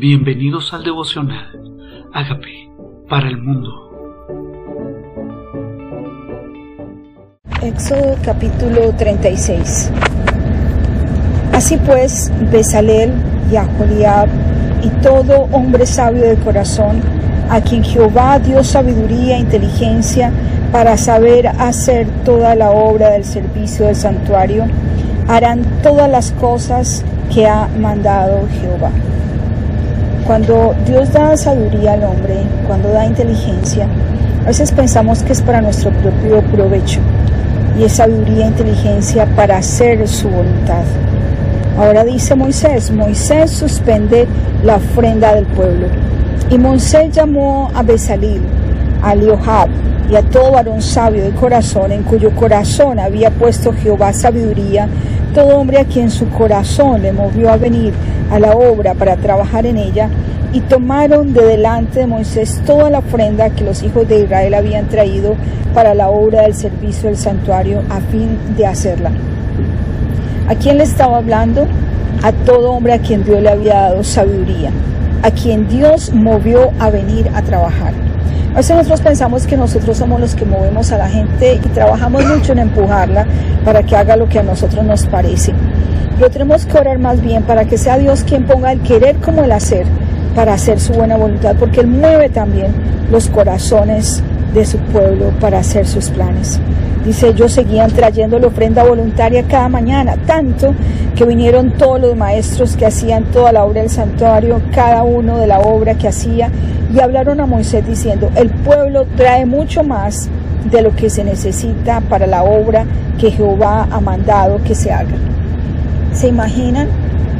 Bienvenidos al devocional. Hágame para el mundo. Éxodo capítulo 36. Así pues, Besalel y Aholiab y todo hombre sabio de corazón, a quien Jehová dio sabiduría e inteligencia para saber hacer toda la obra del servicio del santuario, harán todas las cosas que ha mandado Jehová. Cuando Dios da sabiduría al hombre, cuando da inteligencia, a veces pensamos que es para nuestro propio provecho y es sabiduría e inteligencia para hacer su voluntad. Ahora dice Moisés, Moisés suspende la ofrenda del pueblo. Y Moisés llamó a Besalil, a Liohab y a todo varón sabio de corazón, en cuyo corazón había puesto Jehová sabiduría, todo hombre a quien su corazón le movió a venir a la obra para trabajar en ella, y tomaron de delante de Moisés toda la ofrenda que los hijos de Israel habían traído para la obra del servicio del santuario a fin de hacerla. ¿A quién le estaba hablando? A todo hombre a quien Dios le había dado sabiduría, a quien Dios movió a venir a trabajar. A veces nosotros pensamos que nosotros somos los que movemos a la gente y trabajamos mucho en empujarla para que haga lo que a nosotros nos parece. Pero tenemos que orar más bien para que sea Dios quien ponga el querer como el hacer para hacer su buena voluntad, porque Él mueve también los corazones de su pueblo para hacer sus planes. Dice, ellos seguían trayendo la ofrenda voluntaria cada mañana, tanto que vinieron todos los maestros que hacían toda la obra del santuario, cada uno de la obra que hacía, y hablaron a Moisés diciendo, el pueblo trae mucho más de lo que se necesita para la obra que Jehová ha mandado que se haga. ¿Se imaginan?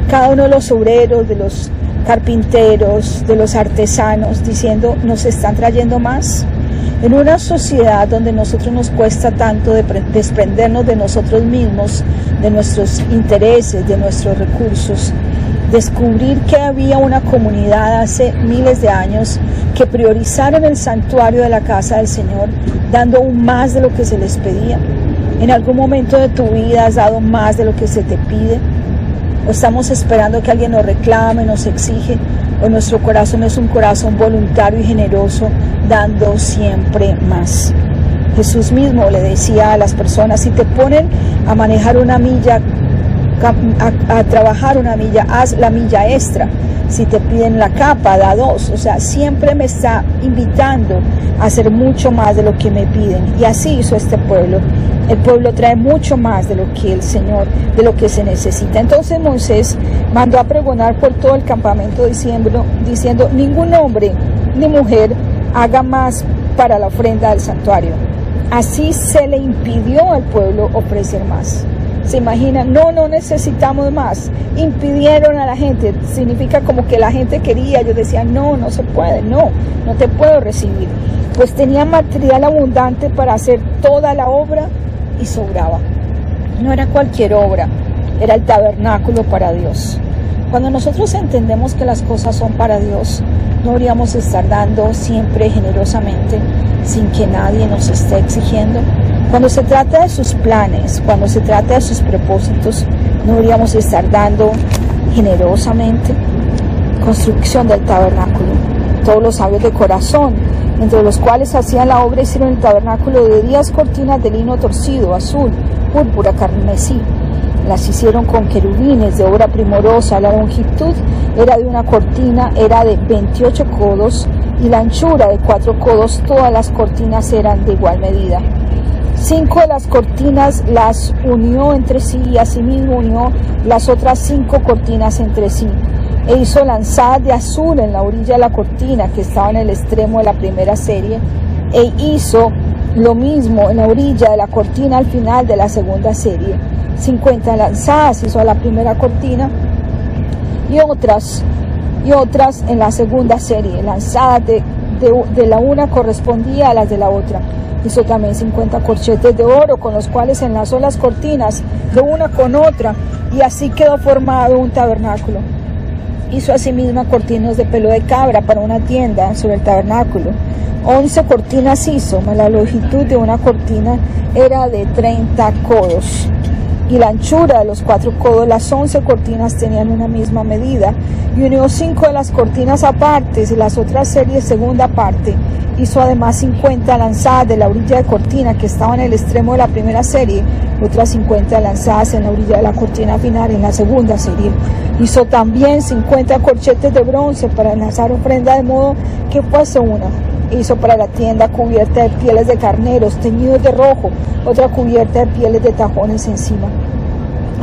Cada uno de los obreros, de los carpinteros, de los artesanos, diciendo, nos están trayendo más. En una sociedad donde nosotros nos cuesta tanto desprendernos de nosotros mismos, de nuestros intereses, de nuestros recursos, descubrir que había una comunidad hace miles de años que priorizaron el santuario de la casa del Señor, dando aún más de lo que se les pedía. En algún momento de tu vida has dado más de lo que se te pide. O estamos esperando que alguien nos reclame, nos exige, o nuestro corazón es un corazón voluntario y generoso, dando siempre más. Jesús mismo le decía a las personas, si te ponen a manejar una milla, a, trabajar una milla, haz la milla extra. Si te piden la capa, da dos. O sea, siempre me está invitando a hacer mucho más de lo que me piden. Y así hizo este pueblo. El pueblo trae mucho más de lo que el Señor, de lo que se necesita. Entonces Moisés mandó a pregonar por todo el campamento diciendo, diciendo ningún hombre ni mujer haga más para la ofrenda del santuario. Así se le impidió al pueblo ofrecer más. ¿Se imaginan? No, no necesitamos más. Impidieron a la gente. Significa como que la gente quería. Yo decía, no, no se puede, no, no te puedo recibir. Pues tenía material abundante para hacer toda la obra y sobraba. No era cualquier obra, era el tabernáculo para Dios. Cuando nosotros entendemos que las cosas son para Dios, no deberíamos estar dando siempre generosamente sin que nadie nos esté exigiendo. Cuando se trata de sus planes, cuando se trata de sus propósitos, no deberíamos estar dando generosamente. Construcción del tabernáculo. Todos los sabios de corazón, entre los cuales hacían la obra, hicieron el tabernáculo de diez cortinas de lino torcido, azul, púrpura, carmesí. Las hicieron con querubines de obra primorosa. La longitud era de una cortina, era de 28 codos y la anchura de cuatro codos. Todas las cortinas eran de igual medida. Cinco de las cortinas las unió entre sí y asimismo unió las otras cinco cortinas entre sí. E hizo lanzadas de azul en la orilla de la cortina que estaba en el extremo de la primera serie. E hizo lo mismo en la orilla de la cortina al final de la segunda serie. 50 lanzadas hizo a la primera cortina y otras y otras en la segunda serie. Lanzadas de, de, de la una correspondía a las de la otra. Hizo también 50 corchetes de oro con los cuales enlazó las cortinas de una con otra y así quedó formado un tabernáculo. Hizo asimismo cortinas de pelo de cabra para una tienda sobre el tabernáculo. 11 cortinas hizo, la longitud de una cortina era de 30 codos y la anchura de los cuatro codos, las once cortinas tenían una misma medida, y unió cinco de las cortinas apartes y las otras series segunda parte. Hizo además 50 lanzadas de la orilla de cortina que estaba en el extremo de la primera serie, otras 50 lanzadas en la orilla de la cortina final en la segunda serie. Hizo también 50 corchetes de bronce para lanzar ofrenda de modo que fuese una hizo para la tienda cubierta de pieles de carneros teñidos de rojo, otra cubierta de pieles de tajones encima.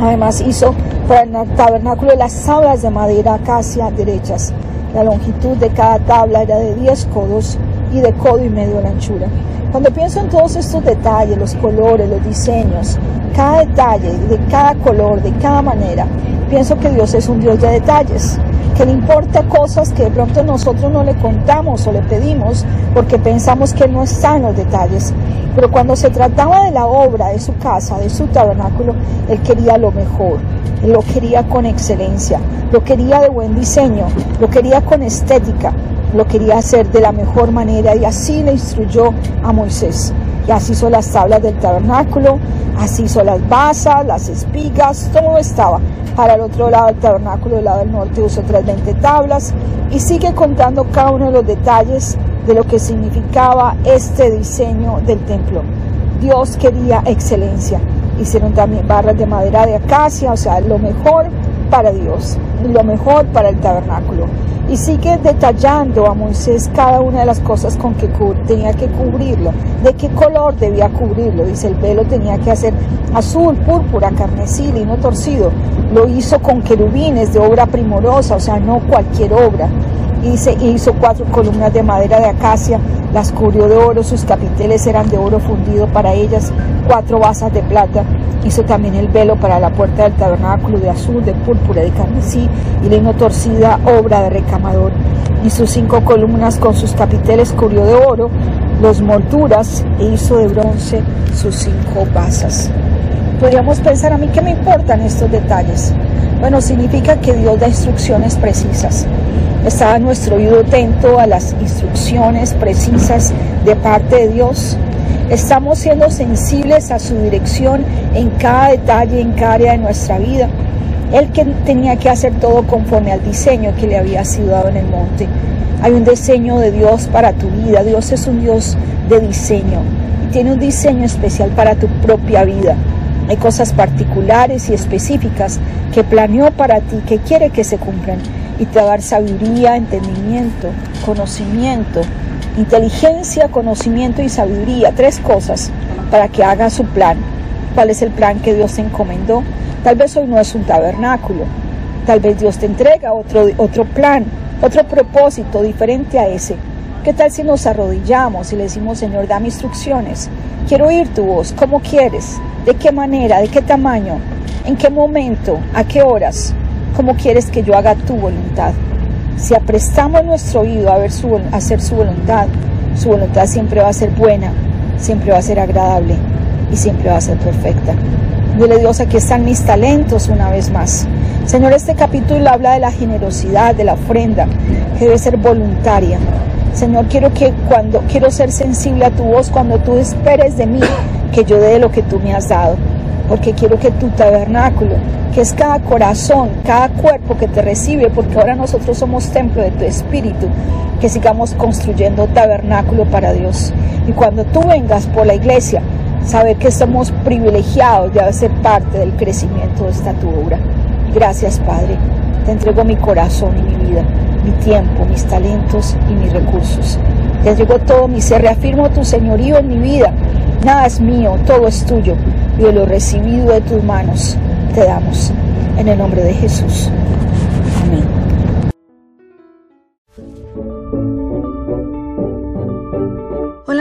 Además hizo para el tabernáculo las tablas de madera acacia derechas. La longitud de cada tabla era de 10 codos y de codo y medio la anchura. Cuando pienso en todos estos detalles, los colores, los diseños, cada detalle, de cada color, de cada manera, pienso que Dios es un Dios de detalles que le importa cosas que de pronto nosotros no le contamos o le pedimos porque pensamos que no están los detalles. Pero cuando se trataba de la obra de su casa, de su tabernáculo, él quería lo mejor, lo quería con excelencia, lo quería de buen diseño, lo quería con estética, lo quería hacer de la mejor manera y así le instruyó a Moisés. Y así hizo las tablas del tabernáculo, así hizo las basas, las espigas, todo estaba. Para el otro lado del tabernáculo, del lado del norte, usó otras 20 tablas y sigue contando cada uno de los detalles de lo que significaba este diseño del templo. Dios quería excelencia. Hicieron también barras de madera de acacia, o sea, lo mejor para Dios, lo mejor para el tabernáculo y sigue detallando a Moisés cada una de las cosas con que tenía que cubrirlo, de qué color debía cubrirlo. Dice, el velo tenía que hacer azul, púrpura, carmesí, lino torcido. Lo hizo con querubines de obra primorosa, o sea, no cualquier obra. Hice, hizo cuatro columnas de madera de acacia, las cubrió de oro, sus capiteles eran de oro fundido para ellas, cuatro basas de plata Hizo también el velo para la puerta del tabernáculo de azul, de púrpura, de carmesí y lino torcida, obra de recamador. Y sus cinco columnas con sus capiteles cubrió de oro, los molduras e hizo de bronce sus cinco basas. Podríamos pensar a mí qué me importan estos detalles. Bueno, significa que Dios da instrucciones precisas. Está nuestro oído atento a las instrucciones precisas de parte de Dios Estamos siendo sensibles a su dirección en cada detalle, en cada área de nuestra vida. Él que tenía que hacer todo conforme al diseño que le había sido dado en el monte. Hay un diseño de Dios para tu vida. Dios es un Dios de diseño. Tiene un diseño especial para tu propia vida. Hay cosas particulares y específicas que planeó para ti, que quiere que se cumplan. Y te va a dar sabiduría, entendimiento, conocimiento, inteligencia, conocimiento y sabiduría, tres cosas para que haga su plan. ¿Cuál es el plan que Dios te encomendó? Tal vez hoy no es un tabernáculo, tal vez Dios te entrega otro, otro plan, otro propósito diferente a ese. ¿Qué tal si nos arrodillamos y le decimos, Señor, dame instrucciones? Quiero oír tu voz, ¿cómo quieres? ¿De qué manera? ¿De qué tamaño? ¿En qué momento? ¿A qué horas? ¿Cómo quieres que yo haga tu voluntad? Si aprestamos nuestro oído a, ver su, hacer su voluntad, su voluntad siempre va a ser buena, siempre va a ser agradable y siempre va a ser perfecta. Dile Dios, aquí están mis talentos una vez más. Señor, este capítulo habla de la generosidad, de la ofrenda, que debe ser voluntaria. Señor, quiero que cuando quiero ser sensible a tu voz cuando tú esperes de mí que yo dé lo que tú me has dado porque quiero que tu tabernáculo, que es cada corazón, cada cuerpo que te recibe, porque ahora nosotros somos templo de tu espíritu, que sigamos construyendo tabernáculo para Dios. Y cuando tú vengas por la iglesia, saber que somos privilegiados de ser parte del crecimiento de esta tu obra. Gracias, Padre. Te entrego mi corazón y mi vida, mi tiempo, mis talentos y mis recursos. Te entrego todo mi ser. Reafirmo tu señorío en mi vida. Nada es mío, todo es tuyo y de lo recibido de tus manos te damos. En el nombre de Jesús. Amén.